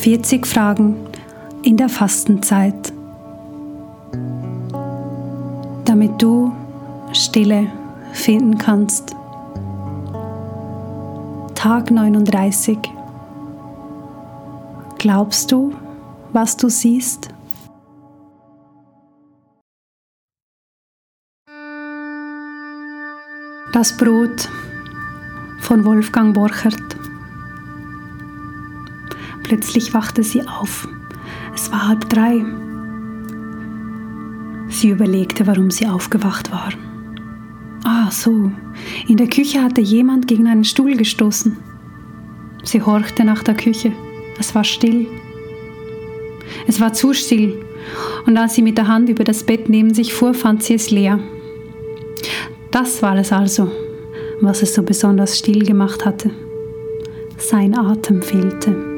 40 Fragen in der Fastenzeit, damit du Stille finden kannst. Tag 39. Glaubst du, was du siehst? Das Brot von Wolfgang Borchert. Plötzlich wachte sie auf. Es war halb drei. Sie überlegte, warum sie aufgewacht war. Ah, so. In der Küche hatte jemand gegen einen Stuhl gestoßen. Sie horchte nach der Küche. Es war still. Es war zu still. Und als sie mit der Hand über das Bett neben sich fuhr, fand sie es leer. Das war es also, was es so besonders still gemacht hatte. Sein Atem fehlte.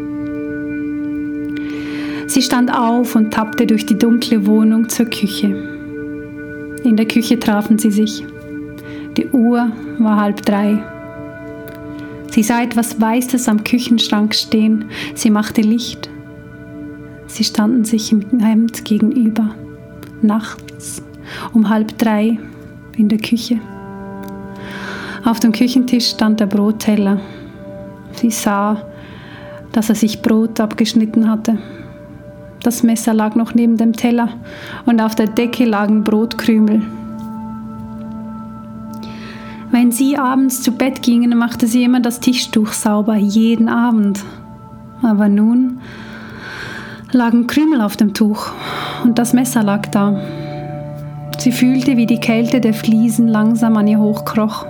Sie stand auf und tappte durch die dunkle Wohnung zur Küche. In der Küche trafen sie sich. Die Uhr war halb drei. Sie sah etwas Weißes am Küchenschrank stehen. Sie machte Licht. Sie standen sich im Hemd gegenüber. Nachts um halb drei in der Küche. Auf dem Küchentisch stand der Brotteller. Sie sah, dass er sich Brot abgeschnitten hatte. Das Messer lag noch neben dem Teller und auf der Decke lagen Brotkrümel. Wenn sie abends zu Bett gingen, machte sie immer das Tischtuch sauber, jeden Abend. Aber nun lagen Krümel auf dem Tuch und das Messer lag da. Sie fühlte, wie die Kälte der Fliesen langsam an ihr hochkroch.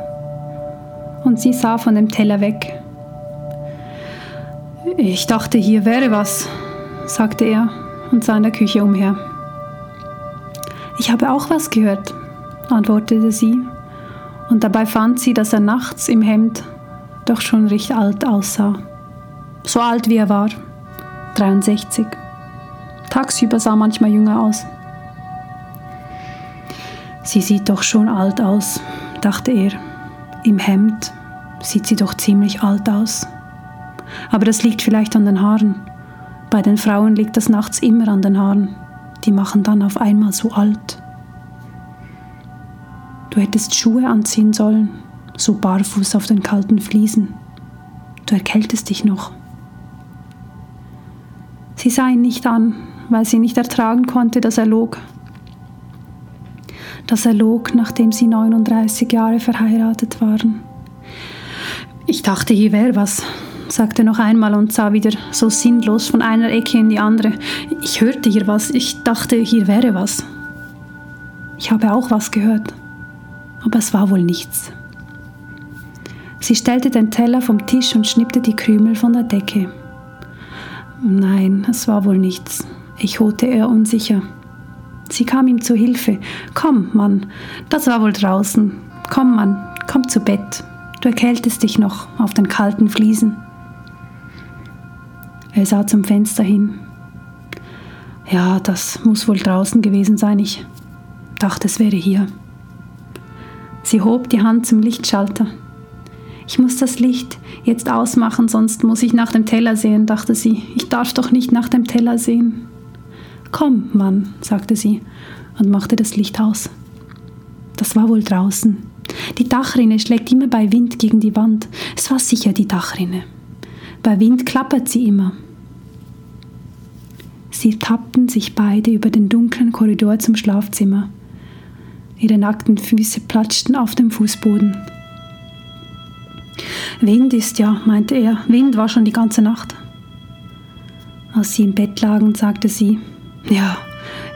Und sie sah von dem Teller weg. Ich dachte, hier wäre was, sagte er und sah in der Küche umher. Ich habe auch was gehört, antwortete sie und dabei fand sie, dass er nachts im Hemd doch schon recht alt aussah. So alt wie er war, 63. Tagsüber sah manchmal jünger aus. Sie sieht doch schon alt aus, dachte er. Im Hemd sieht sie doch ziemlich alt aus. Aber das liegt vielleicht an den Haaren. Bei den Frauen liegt das nachts immer an den Haaren. Die machen dann auf einmal so alt. Du hättest Schuhe anziehen sollen, so barfuß auf den kalten Fliesen. Du erkältest dich noch. Sie sah ihn nicht an, weil sie nicht ertragen konnte, dass er log. Dass er log, nachdem sie 39 Jahre verheiratet waren. Ich dachte, hier wäre was, sagte noch einmal und sah wieder so sinnlos von einer Ecke in die andere. Ich hörte hier was, ich dachte, hier wäre was. Ich habe auch was gehört aber es war wohl nichts. Sie stellte den Teller vom Tisch und schnippte die Krümel von der Decke. Nein, es war wohl nichts, echote er unsicher. Sie kam ihm zu Hilfe. Komm, Mann, das war wohl draußen. Komm, Mann, komm zu Bett. Du erkältest dich noch auf den kalten Fliesen. Er sah zum Fenster hin. Ja, das muss wohl draußen gewesen sein. Ich dachte, es wäre hier. Sie hob die Hand zum Lichtschalter. Ich muss das Licht jetzt ausmachen, sonst muss ich nach dem Teller sehen, dachte sie. Ich darf doch nicht nach dem Teller sehen. Komm, Mann, sagte sie und machte das Licht aus. Das war wohl draußen. Die Dachrinne schlägt immer bei Wind gegen die Wand. Es war sicher die Dachrinne. Bei Wind klappert sie immer. Sie tappten sich beide über den dunklen Korridor zum Schlafzimmer. Ihre nackten Füße platschten auf dem Fußboden. Wind ist ja, meinte er. Wind war schon die ganze Nacht. Als sie im Bett lagen, sagte sie, ja,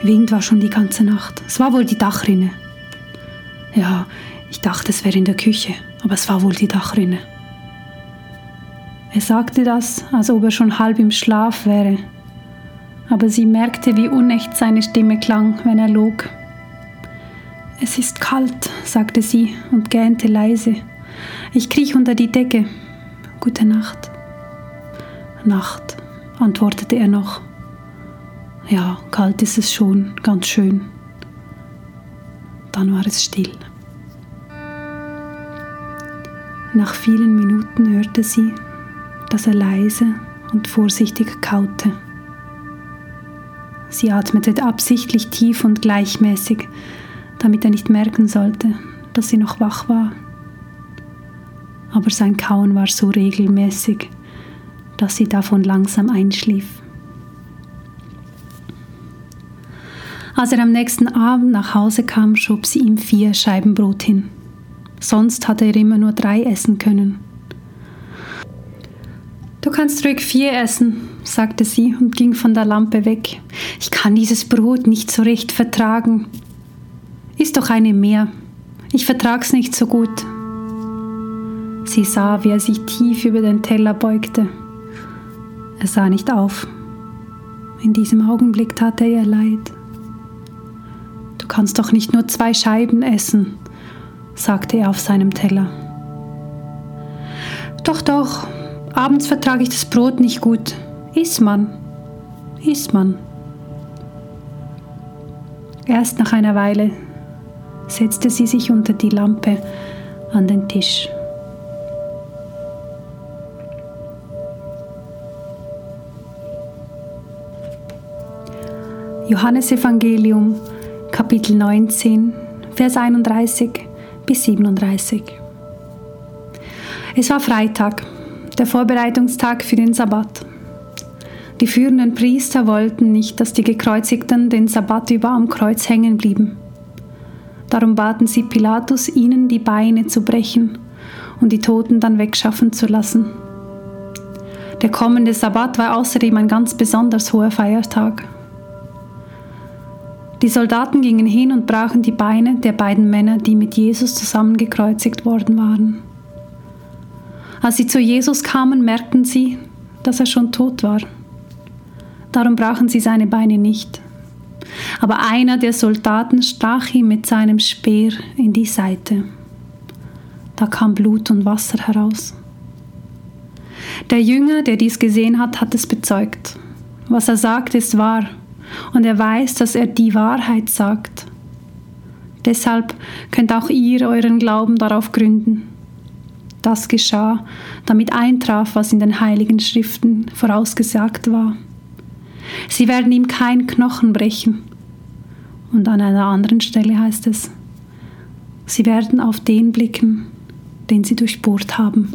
Wind war schon die ganze Nacht. Es war wohl die Dachrinne. Ja, ich dachte, es wäre in der Küche, aber es war wohl die Dachrinne. Er sagte das, als ob er schon halb im Schlaf wäre. Aber sie merkte, wie unecht seine Stimme klang, wenn er log. Es ist kalt, sagte sie und gähnte leise. Ich kriech unter die Decke. Gute Nacht. Nacht, antwortete er noch. Ja, kalt ist es schon, ganz schön. Dann war es still. Nach vielen Minuten hörte sie, dass er leise und vorsichtig kaute. Sie atmete absichtlich tief und gleichmäßig, damit er nicht merken sollte, dass sie noch wach war. Aber sein Kauen war so regelmäßig, dass sie davon langsam einschlief. Als er am nächsten Abend nach Hause kam, schob sie ihm vier Scheiben Brot hin. Sonst hatte er immer nur drei essen können. Du kannst ruhig vier essen, sagte sie und ging von der Lampe weg. Ich kann dieses Brot nicht so recht vertragen. Iss doch eine mehr. Ich vertrag's nicht so gut. Sie sah, wie er sich tief über den Teller beugte. Er sah nicht auf. In diesem Augenblick tat er ihr leid. Du kannst doch nicht nur zwei Scheiben essen, sagte er auf seinem Teller. Doch, doch, abends vertrage ich das Brot nicht gut. Iss man, iss man. Erst nach einer Weile setzte sie sich unter die Lampe an den Tisch. Johannesevangelium Kapitel 19, Vers 31 bis 37. Es war Freitag, der Vorbereitungstag für den Sabbat. Die führenden Priester wollten nicht, dass die Gekreuzigten den Sabbat über am Kreuz hängen blieben. Darum baten sie Pilatus, ihnen die Beine zu brechen und die Toten dann wegschaffen zu lassen. Der kommende Sabbat war außerdem ein ganz besonders hoher Feiertag. Die Soldaten gingen hin und brachen die Beine der beiden Männer, die mit Jesus zusammengekreuzigt worden waren. Als sie zu Jesus kamen, merkten sie, dass er schon tot war. Darum brachen sie seine Beine nicht. Aber einer der Soldaten stach ihm mit seinem Speer in die Seite. Da kam Blut und Wasser heraus. Der Jünger, der dies gesehen hat, hat es bezeugt. Was er sagt, ist wahr und er weiß, dass er die Wahrheit sagt. Deshalb könnt auch ihr euren Glauben darauf gründen. Das geschah, damit eintraf, was in den heiligen Schriften vorausgesagt war. Sie werden ihm kein Knochen brechen. Und an einer anderen Stelle heißt es, sie werden auf den blicken, den sie durchbohrt haben.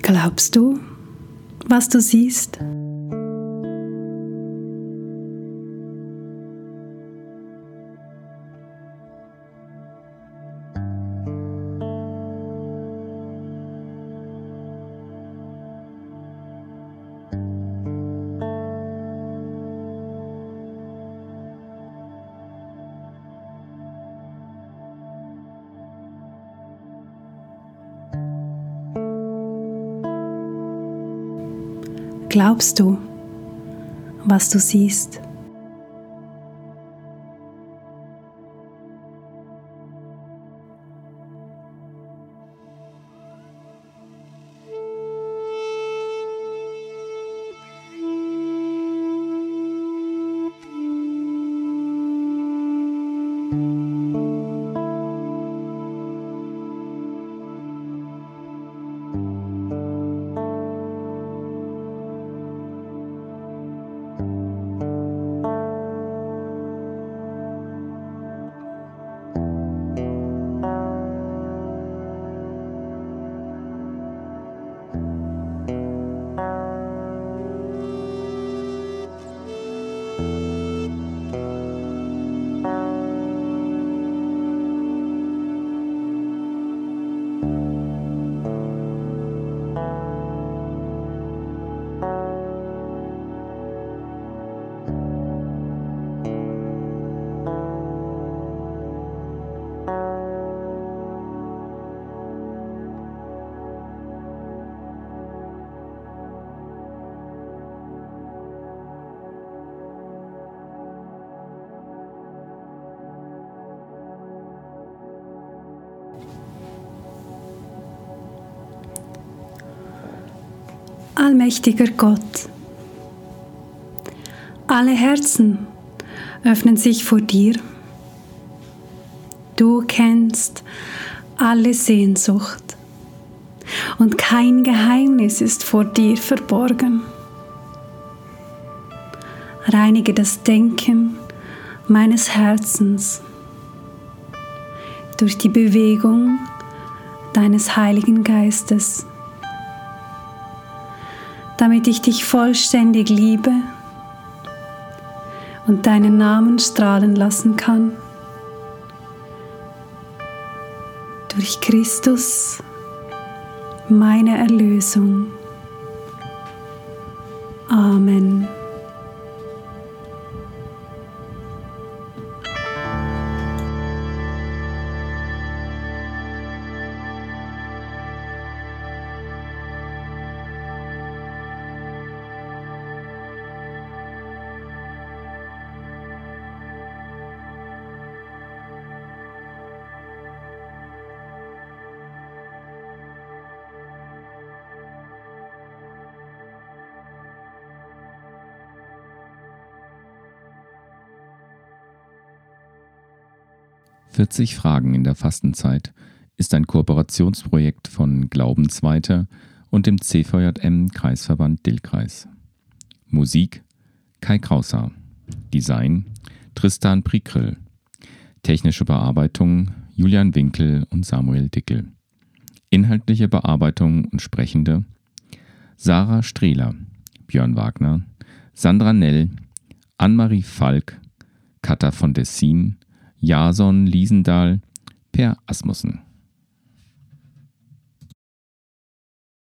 Glaubst du, was du siehst? Glaubst du, was du siehst? Allmächtiger Gott, alle Herzen öffnen sich vor dir. Du kennst alle Sehnsucht und kein Geheimnis ist vor dir verborgen. Reinige das Denken meines Herzens durch die Bewegung deines Heiligen Geistes, damit ich dich vollständig liebe und deinen Namen strahlen lassen kann. Durch Christus, meine Erlösung. Amen. 40 Fragen in der Fastenzeit ist ein Kooperationsprojekt von Glaubensweiter und dem CVJM Kreisverband Dillkreis. Musik Kai Krauser. Design Tristan Prikrill. Technische Bearbeitung Julian Winkel und Samuel Dickel. Inhaltliche Bearbeitung und Sprechende Sarah Strehler, Björn Wagner, Sandra Nell, Anne-Marie Falk, Katha von Dessin, Jason Liesendahl, Per Asmussen.